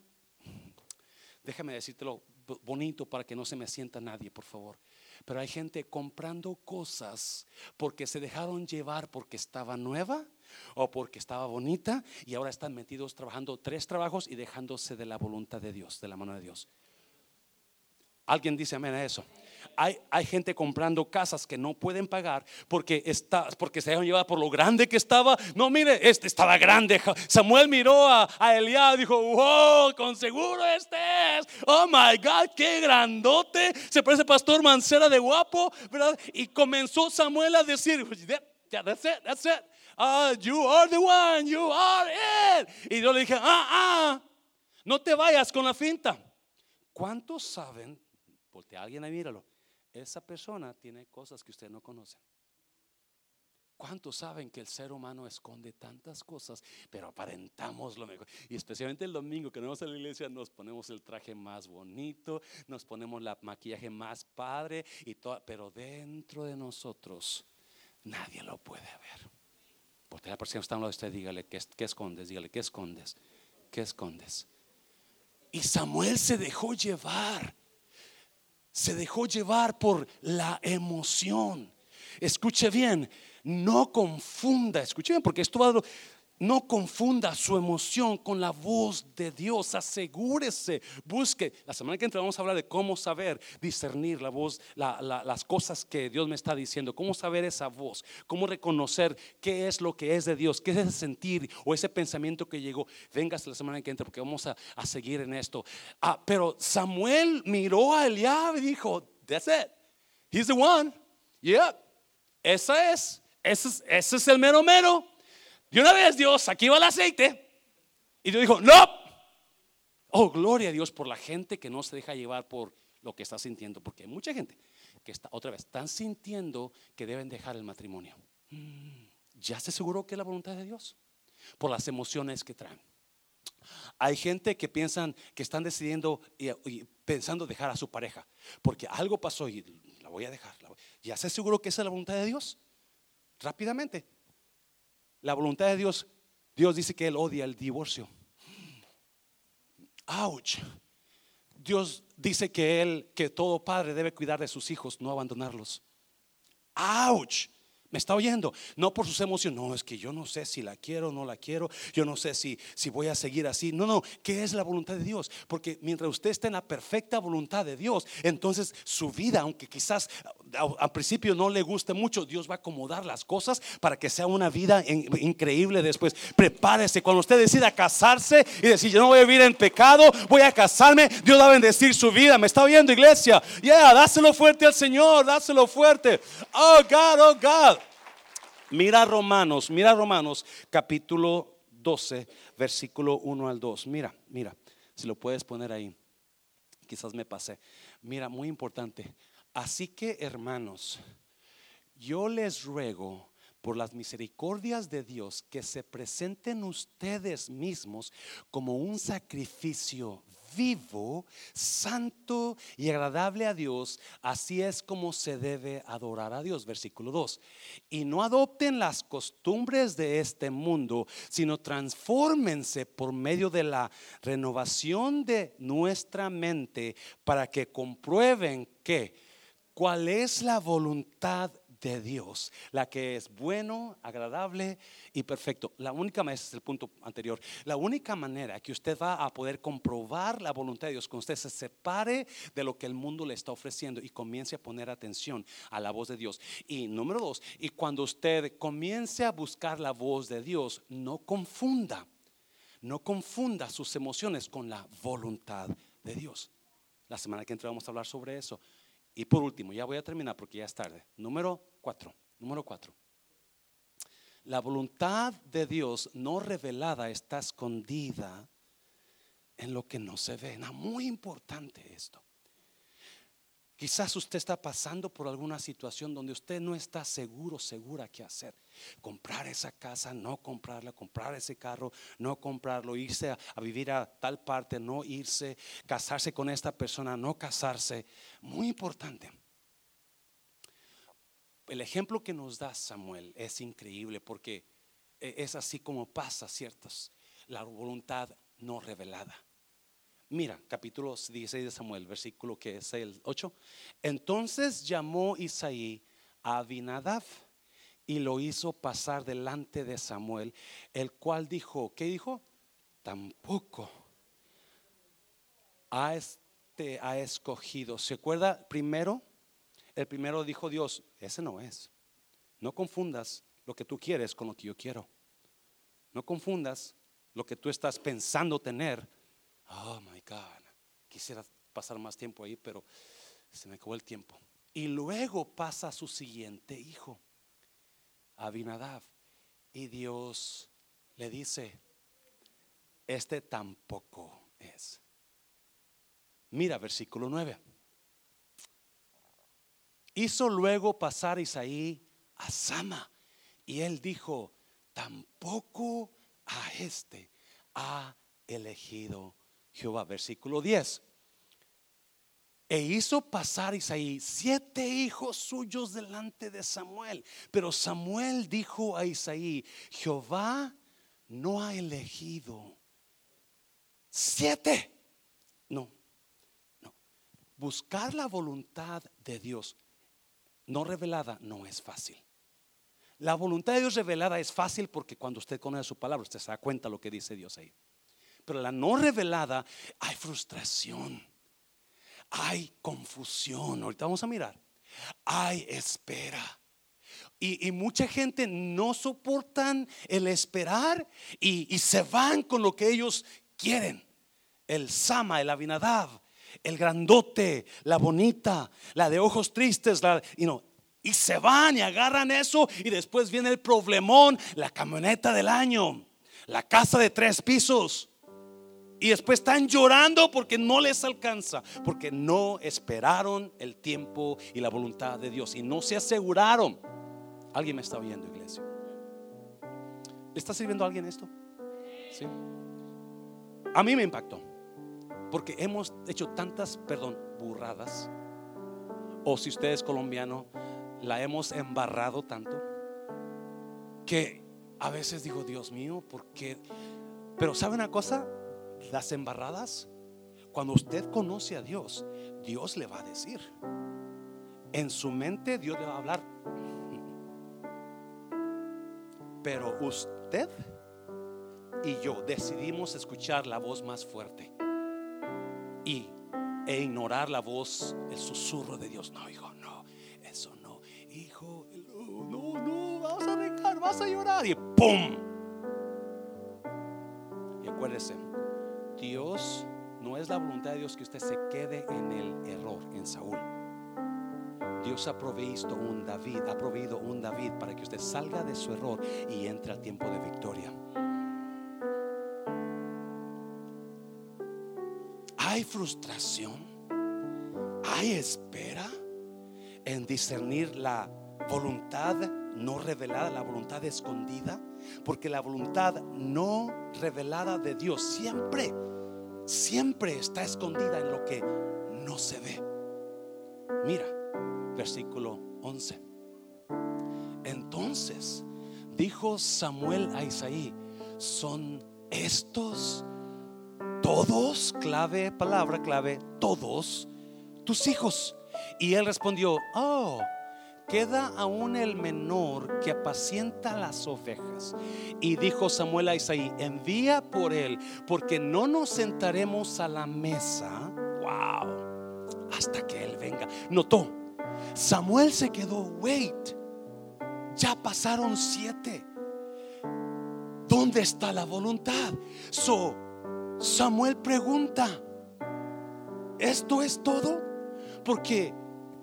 déjame decírtelo bonito para que no se me sienta nadie, por favor. Pero hay gente comprando cosas porque se dejaron llevar porque estaba nueva o porque estaba bonita y ahora están metidos trabajando tres trabajos y dejándose de la voluntad de Dios, de la mano de Dios. Alguien dice amén a eso. Hay, hay, gente comprando casas que no pueden pagar porque, está, porque se dejan llevar por lo grande que estaba. No, mire, este estaba grande. Samuel miró a, a Eliab y dijo: Wow, con seguro este es. Oh my God, qué grandote. Se parece Pastor Mancera de guapo, ¿verdad? Y comenzó Samuel a decir: Yeah, that's it, that's it. Ah, you are the one, you are it. Y yo le dije: Ah, ah, no te vayas con la finta. ¿Cuántos saben? Porque alguien ahí míralo esa persona tiene cosas que usted no conoce. ¿Cuántos saben que el ser humano esconde tantas cosas, pero aparentamos lo mejor? Y especialmente el domingo que nos vamos a la iglesia, nos ponemos el traje más bonito, nos ponemos la maquillaje más padre, y todo, pero dentro de nosotros nadie lo puede ver. Porque la persona que está hablando de usted, dígale, ¿qué, ¿qué escondes? Dígale, ¿qué escondes? ¿Qué escondes? Y Samuel se dejó llevar se dejó llevar por la emoción. Escuche bien, no confunda, escuche bien, porque esto va no confunda su emoción con la voz de Dios. Asegúrese, busque. La semana que entra vamos a hablar de cómo saber discernir la voz, las cosas que Dios me está diciendo. Cómo saber esa voz. Cómo reconocer qué es lo que es de Dios. Qué es ese sentir o ese pensamiento que llegó. Vengas la semana que entra porque vamos a, seguir en esto. Ah, pero Samuel miró a Eliab y dijo: That's it. He's the one. Yeah. Esa es. Ese es, ese es el mero mero. De una vez, Dios, aquí va el aceite. Y Dios dijo, no. Oh, gloria a Dios por la gente que no se deja llevar por lo que está sintiendo. Porque hay mucha gente que está, otra vez, están sintiendo que deben dejar el matrimonio. ¿Ya se aseguró que es la voluntad de Dios? Por las emociones que traen. Hay gente que piensan que están decidiendo y, pensando dejar a su pareja. Porque algo pasó y la voy a dejar. ¿Ya se aseguró que esa es la voluntad de Dios? Rápidamente la voluntad de Dios, Dios dice que Él odia el divorcio. Ouch. Dios dice que Él, que todo padre debe cuidar de sus hijos, no abandonarlos. Ouch. ¿Me está oyendo? No por sus emociones. No, es que yo no sé si la quiero o no la quiero. Yo no sé si, si voy a seguir así. No, no. ¿Qué es la voluntad de Dios? Porque mientras usted esté en la perfecta voluntad de Dios, entonces su vida, aunque quizás al principio no le guste mucho, Dios va a acomodar las cosas para que sea una vida increíble después. Prepárese. Cuando usted decida casarse y decir, yo no voy a vivir en pecado, voy a casarme, Dios va a bendecir su vida. ¿Me está oyendo, iglesia? Yeah, dáselo fuerte al Señor, dáselo fuerte. Oh, God, oh, God. Mira Romanos, mira Romanos capítulo 12, versículo 1 al 2. Mira, mira, si lo puedes poner ahí. Quizás me pasé. Mira, muy importante. Así que, hermanos, yo les ruego por las misericordias de Dios que se presenten ustedes mismos como un sacrificio vivo, santo y agradable a Dios, así es como se debe adorar a Dios. Versículo 2. Y no adopten las costumbres de este mundo, sino transfórmense por medio de la renovación de nuestra mente para que comprueben que cuál es la voluntad de Dios, la que es bueno, agradable y perfecto. La única, ese es el punto anterior, la única manera que usted va a poder comprobar la voluntad de Dios, cuando usted se separe de lo que el mundo le está ofreciendo y comience a poner atención a la voz de Dios. Y número dos, y cuando usted comience a buscar la voz de Dios, no confunda, no confunda sus emociones con la voluntad de Dios. La semana que entra vamos a hablar sobre eso. Y por último, ya voy a terminar porque ya es tarde. Número cuatro. Número cuatro. La voluntad de Dios no revelada está escondida en lo que no se ve. muy importante esto. Quizás usted está pasando por alguna situación donde usted no está seguro, segura qué hacer. Comprar esa casa, no comprarla, comprar ese carro, no comprarlo, irse a, a, vivir a tal parte, no irse, casarse con esta persona, no casarse. Muy importante. El ejemplo que nos da Samuel es increíble porque e, es así como pasa ciertas, la voluntad no revelada. Mira, capítulo 16 de Samuel, versículo que es el 8. Entonces llamó Isaí a Abinadab y lo hizo pasar delante de Samuel, el cual dijo, ¿qué dijo? Tampoco a este ha escogido. ¿Se acuerda primero? El primero dijo Dios, ese no es. No confundas lo que tú quieres con lo que yo quiero. No confundas lo que tú estás pensando tener Oh my God, quisiera pasar más tiempo ahí, pero se me acabó el tiempo. Y luego pasa a su siguiente hijo, Abinadab. Y Dios le dice, este tampoco es. Mira versículo 9. Hizo luego pasar Isaí a Sama. Y él dijo, tampoco a este ha elegido Jehová. Versículo 10. E hizo pasar Isaí siete hijos suyos delante de Samuel. Pero Samuel dijo a Isaí, Jehová no ha elegido siete. No, no. Buscar la voluntad de Dios no revelada no es fácil. La voluntad de Dios revelada es fácil porque cuando usted conoce su palabra, usted se da cuenta lo que dice Dios ahí pero la no revelada hay frustración, hay confusión. Ahorita vamos a mirar. Hay espera. Y, mucha gente no soportan el esperar y, se van con lo que ellos quieren. El Sama, el Abinadab, el grandote, la bonita, la de ojos tristes, y no, y se van y agarran eso y después viene el problemón, la camioneta del año, la casa de tres pisos. Y después están llorando porque no les alcanza, porque no esperaron el tiempo y la voluntad de Dios y no se aseguraron. ¿Alguien me está oyendo, iglesia? ¿Le está sirviendo alguien esto? Sí. A mí me impactó, porque hemos hecho tantas, perdón, burradas, o si usted es colombiano, la hemos embarrado tanto, que a veces digo, Dios mío, ¿por qué? Pero ¿sabe una cosa? Las embarradas, cuando usted conoce a Dios, Dios le va a decir. En su mente Dios le va a hablar. Pero usted y yo decidimos escuchar la voz más fuerte y e ignorar la voz, el susurro de Dios. No, hijo, no, eso no, hijo, no, no, vas a dejar, vas a llorar y ¡pum! Y acuérdese, no es la voluntad de Dios que usted se quede en el error, en Saúl. Dios ha provisto un David, ha proveído un David para que usted salga de su error y entre al tiempo de victoria. Hay frustración, hay espera en discernir la voluntad no revelada, la voluntad escondida, porque la voluntad no revelada de Dios siempre, siempre está escondida en lo que no se ve. Mira, versículo 11. Entonces dijo Samuel a Isaí, son estos todos, clave, palabra clave, todos tus hijos. Y él respondió, oh, queda aún el menor que apacienta las ovejas. Y dijo Samuel a Isaí, envía por él, porque no nos sentaremos a la mesa. Wow, hasta que él venga. Notó, Samuel se quedó, wait, ya pasaron siete. ¿Dónde está la voluntad? So, Samuel pregunta, ¿esto es todo? Porque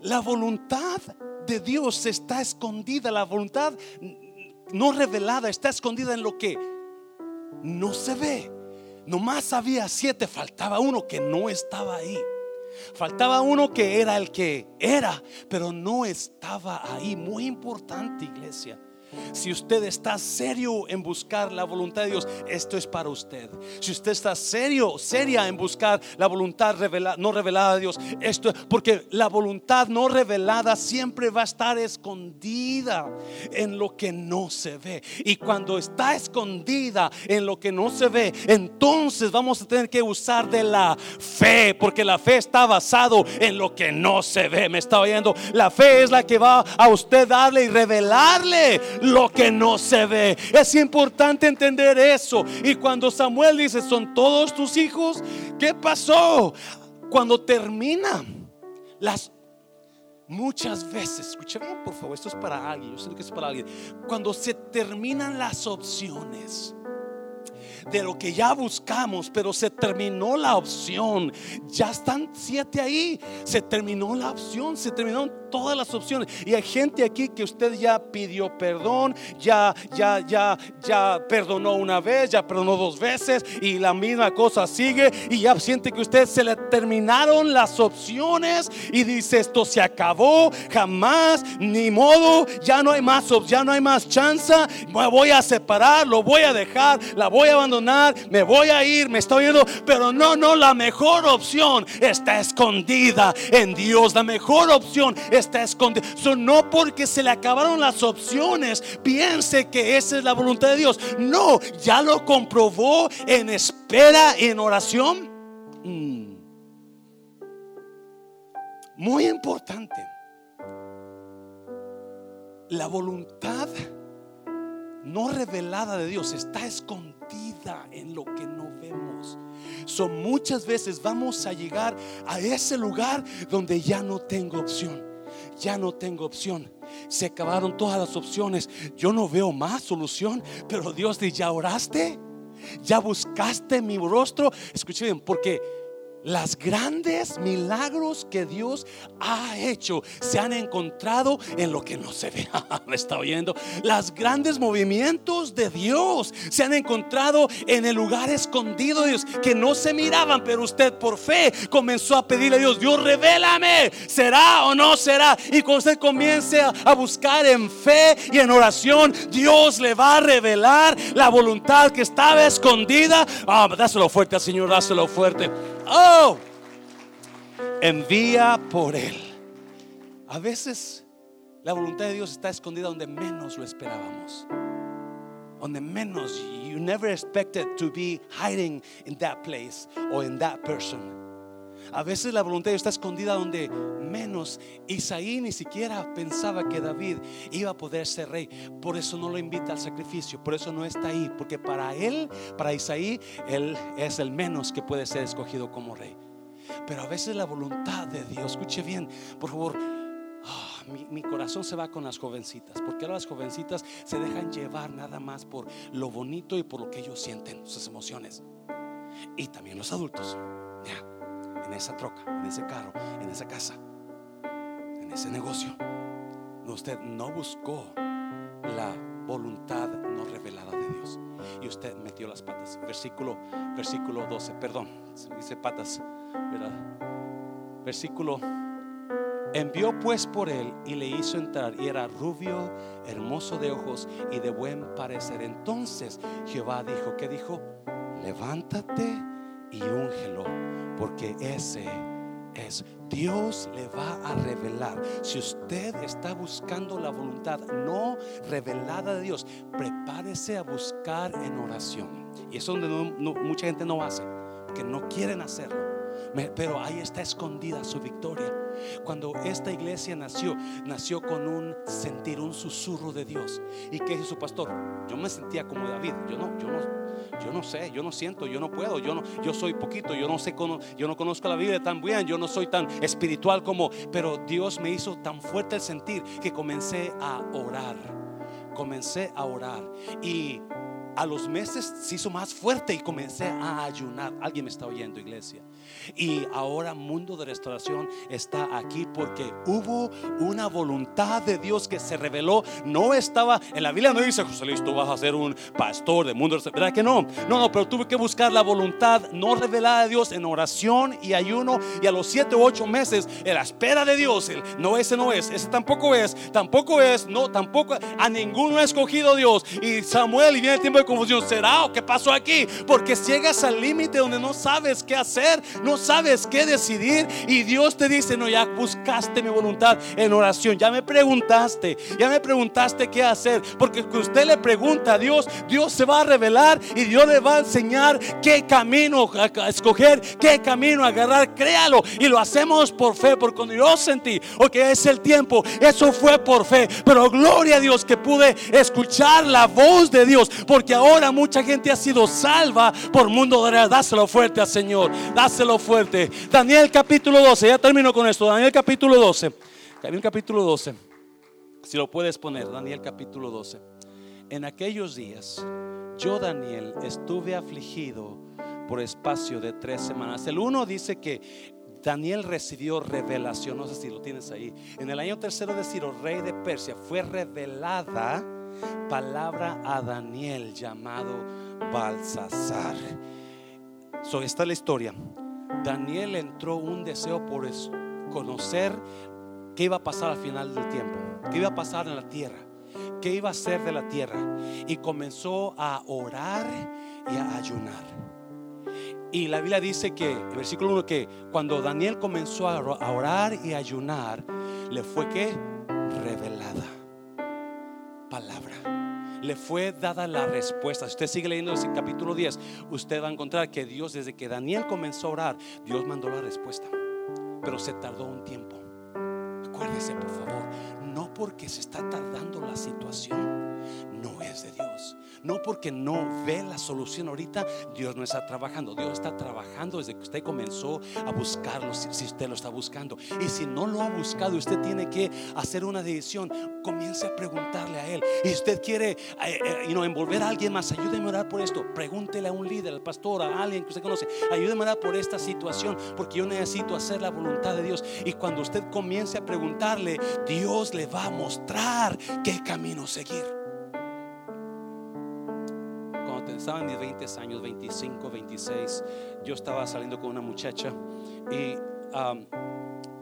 la voluntad de Dios está escondida, la voluntad no revelada está escondida en lo que no se ve. Nomás había siete, faltaba uno que no estaba ahí. Faltaba uno que era el que era, pero no estaba ahí. Muy importante, iglesia. Si usted está serio en buscar la voluntad de Dios, esto es para usted. Si usted está serio, seria en buscar la voluntad no revelada de Dios, esto es porque la voluntad no revelada siempre va a estar escondida en lo que no se ve. Y cuando está escondida en lo que no se ve, entonces vamos a tener que usar de la fe, porque la fe está basado en lo que no se ve. Me está oyendo. La fe es la que va a usted darle y revelarle lo que no se ve. Es importante entender eso. Y cuando Samuel dice, son todos tus hijos, ¿qué pasó? Cuando termina las Muchas veces, escucha bien por favor, esto es para alguien, yo sé que es para alguien. Cuando se terminan las opciones, de lo que ya buscamos, pero se terminó la opción. Ya están siete ahí. Se terminó la opción, se terminaron todas las opciones. Y hay gente aquí que usted ya pidió perdón, ya, ya, ya, ya perdonó una vez, ya perdonó dos veces y la misma cosa sigue y ya siente que usted se le terminaron las opciones y dice esto se acabó, jamás, ni modo, ya no hay más, ya no hay más chance, me voy a separar, lo voy a dejar, la voy a abandonar me voy a ir, me está oyendo, pero no, no, la mejor opción está escondida en Dios, la mejor opción está escondida. no porque se le acabaron las opciones, piense que esa es la voluntad de Dios. No, ya lo comprobó en espera, en oración. Mm. Muy importante. La voluntad no revelada de Dios está escondida en lo que no vemos. Son muchas veces vamos a llegar a ese lugar donde ya no tengo opción. Ya no tengo opción. Se acabaron todas las opciones. Yo no veo más solución. Pero Dios dice, ¿ya oraste? ¿Ya buscaste mi rostro? Escuchen, porque las grandes milagros que Dios ha hecho se han encontrado en lo que no se ve. Me está oyendo. Las grandes movimientos de Dios se han encontrado en el lugar escondido de Dios que no se miraban, pero usted por fe comenzó a pedirle a Dios, Dios, revélame, será o no será. Y cuando usted comience a buscar en fe y en oración, Dios le va a revelar la voluntad que estaba escondida. Ah, dáselo fuerte, Señor, dáselo fuerte. Oh, envía por Él. A veces la voluntad de Dios está escondida donde menos lo esperábamos. Donde menos, you never expected to be hiding in that place or in that person. A veces la voluntad de Dios está escondida donde menos Isaí ni siquiera pensaba que David iba a poder ser rey. Por eso no lo invita al sacrificio, por eso no está ahí, porque para él, para Isaí, él es el menos que puede ser escogido como rey. Pero a veces la voluntad de Dios, escuche bien, por favor, ah, mi, corazón se va con las jovencitas, porque las jovencitas se dejan llevar nada más por lo bonito y por lo que ellos sienten, sus emociones. Y también los adultos, en esa troca, en ese carro, en esa casa, en ese negocio. Usted no buscó la voluntad no revelada de Dios. Y usted metió las patas. Versículo, versículo 12, perdón, dice patas. Versículo Envió pues por él y le hizo entrar y era rubio, hermoso de ojos y de buen parecer. Entonces Jehová dijo, ¿qué dijo? Levántate y úngelo, porque ese es Dios le va a revelar. Si usted está buscando la voluntad no revelada de Dios, prepárese a buscar en oración. Y eso es donde mucha gente no hace, porque no quieren hacerlo. Pero ahí está escondida su victoria. Cuando esta iglesia nació, nació con un sentir, un susurro de Dios. ¿Y que dice su pastor? Yo me sentía como David. Yo no, yo no, yo no sé, yo no siento, yo no puedo, yo no, yo soy poquito, yo no sé yo no conozco la Biblia tan bien, yo no soy tan espiritual como, pero Dios me hizo tan fuerte el sentir que comencé a orar. Comencé a orar y a los meses se hizo más fuerte y comencé a ayunar. Alguien me está oyendo, iglesia. Y ahora Mundo de Restauración está aquí porque hubo una voluntad de Dios que se reveló. No estaba, en la Biblia no dice, José Luis, tú vas a ser un pastor de Mundo de. ¿Verdad que no? No, no, pero tuve que buscar la voluntad no revelada de Dios en oración y ayuno. Y a los siete u ocho meses, en la espera de Dios, el, no, ese no es, ese tampoco es, tampoco es, no, tampoco, a ninguno ha escogido Dios. Y Samuel, y viene el tiempo de confusión, ¿será o qué pasó aquí? Porque llegas al límite donde no sabes qué hacer, no sabes qué decidir y Dios te dice, no, ya buscaste mi voluntad en oración, ya me preguntaste, ya me preguntaste qué hacer, porque que usted le pregunta a Dios, Dios se va a revelar y Dios le va a enseñar qué camino a escoger, qué camino agarrar, créalo y lo hacemos por fe, porque cuando yo sentí, ok, es el tiempo, eso fue por fe, pero gloria a Dios que pude escuchar la voz de Dios, porque ahora mucha gente ha sido salva por mundo de Dáselo fuerte al Señor, dáselo fuerte. Daniel capítulo 12, ya termino con esto. Daniel capítulo 12. Daniel capítulo 12. Si lo puedes poner, Daniel capítulo 12. En aquellos días, yo Daniel estuve afligido por espacio de tres semanas. El uno dice que Daniel recibió revelación, no sé si lo tienes ahí. En el año tercero de Ciro, rey de Persia, fue revelada palabra a Daniel llamado Balsasar. So, esta es la historia. Daniel entró un deseo por conocer qué iba a pasar al final del tiempo, qué iba a pasar en la tierra, qué iba a ser de la tierra. Y comenzó a orar y a ayunar. Y la Biblia dice que, el versículo 1, que cuando Daniel comenzó a orar y a ayunar, le fue que revelada le fue dada la respuesta. Si usted sigue leyendo ese capítulo 10, usted va a encontrar que Dios, desde que Daniel comenzó a orar, Dios mandó la respuesta. Pero se tardó un tiempo. Acuérdese, por favor, no porque se está tardando la situación, no es de Dios. No porque no ve la solución ahorita, Dios no está trabajando. Dios está trabajando desde que usted comenzó a buscarlo, si, usted lo está buscando. Y si no lo ha buscado, usted tiene que hacer una decisión. Comience a preguntarle a Él. Y usted quiere eh, eh, envolver a alguien más, ayúdeme a orar por esto. Pregúntele a un líder, al pastor, a alguien que usted conoce. Ayúdeme a orar por esta situación, porque yo necesito hacer la voluntad de Dios. Y cuando usted comience a preguntarle, Dios le va a mostrar qué camino seguir. Estaba en mis 20 años, 25, 26, yo estaba saliendo con una muchacha y,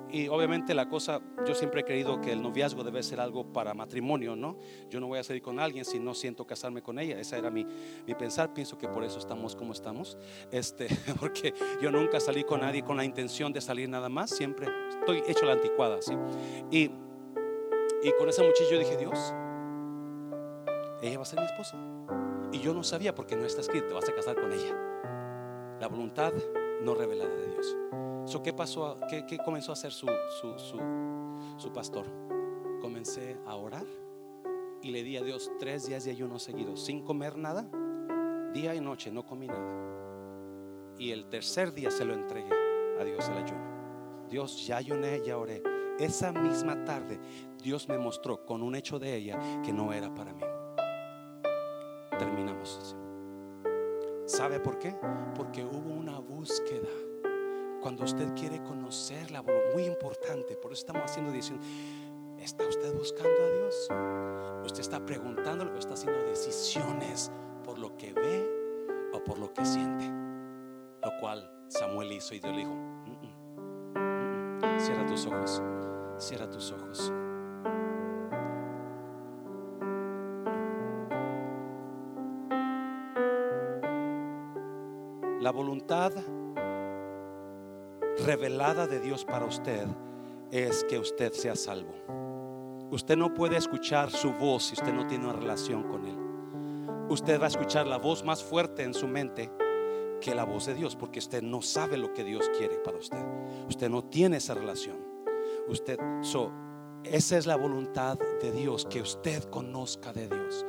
y obviamente la cosa, yo siempre he creído que el noviazgo debe ser algo para matrimonio, ¿no? Yo no voy a salir con alguien si no siento casarme con ella, esa era mi, mi pensar, pienso que por eso estamos como estamos, este, porque yo nunca salí con nadie con la intención de salir nada más, siempre estoy hecho la anticuada, ¿sí? Y, y con esa muchacha yo dije, Dios, ella va a ser mi esposa. Y yo no sabía porque no está escrito, te vas a casar con ella. La voluntad no revelada de Dios. So, ¿qué pasó? ¿Qué, qué comenzó a hacer su, su, su, su pastor? Comencé a orar y le di a Dios tres días de ayuno seguidos, sin comer nada, día y noche, no comí nada. Y el tercer día se lo entregué a Dios el ayuno. Dios, ya ayuné, ya oré. Esa misma tarde, Dios me mostró con un hecho de ella que no era para mí. Terminamos. ¿Sabe por qué? Porque hubo una búsqueda. Cuando usted quiere conocer la voluntad, muy importante, por eso estamos haciendo diciendo, ¿está usted buscando a Dios? Usted está preguntando o está haciendo decisiones por lo que ve o por lo que siente. Lo cual Samuel hizo y Dios le dijo, "Mm, mm, mm, mm. cierra tus ojos, cierra tus ojos. La voluntad revelada de Dios para usted es que usted sea salvo. Usted no puede escuchar su voz si usted no tiene una relación con Él. Usted va a escuchar la voz más fuerte en su mente que la voz de Dios, porque usted no sabe lo que Dios quiere para usted. Usted no tiene esa relación. Usted, so, esa es la voluntad de Dios, que usted conozca de Dios.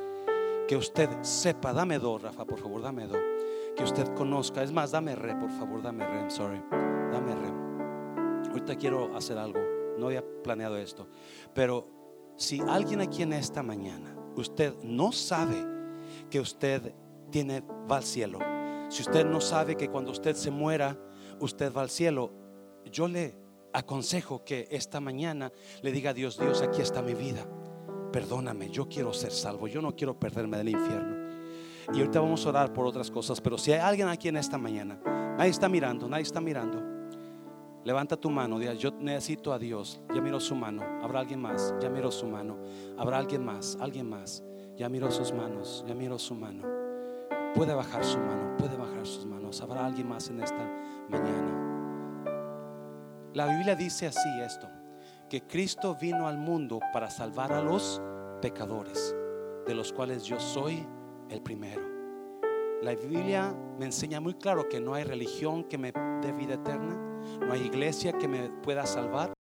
Que usted sepa, dame dos, Rafa, por favor, dame dos. Que usted conozca, es más, dame re, por favor, dame re, sorry, dame re. Ahorita quiero hacer algo, no había planeado esto, pero si alguien aquí en esta mañana, usted no sabe que usted tiene, va al cielo, si usted no sabe que cuando usted se muera, usted va al cielo, yo le aconsejo que esta mañana le diga a Dios, Dios, aquí está mi vida. Perdóname, yo quiero ser salvo, yo no quiero perderme del infierno. Y ahorita vamos a orar por otras cosas, pero si hay alguien aquí en esta mañana, nadie está mirando, nadie está mirando. Levanta tu mano, diga, yo necesito a Dios. Ya miro su mano. Habrá alguien más. Ya miro su mano. Habrá alguien más, alguien más. Ya miro sus manos. Ya miro su mano. Puede bajar su mano, puede bajar sus manos. Habrá alguien más en esta mañana. La Biblia dice así esto, que Cristo vino al mundo para salvar a los pecadores, de los cuales yo soy el primero. La Biblia me enseña muy claro que no hay religión que me dé vida eterna, no hay iglesia que me pueda salvar,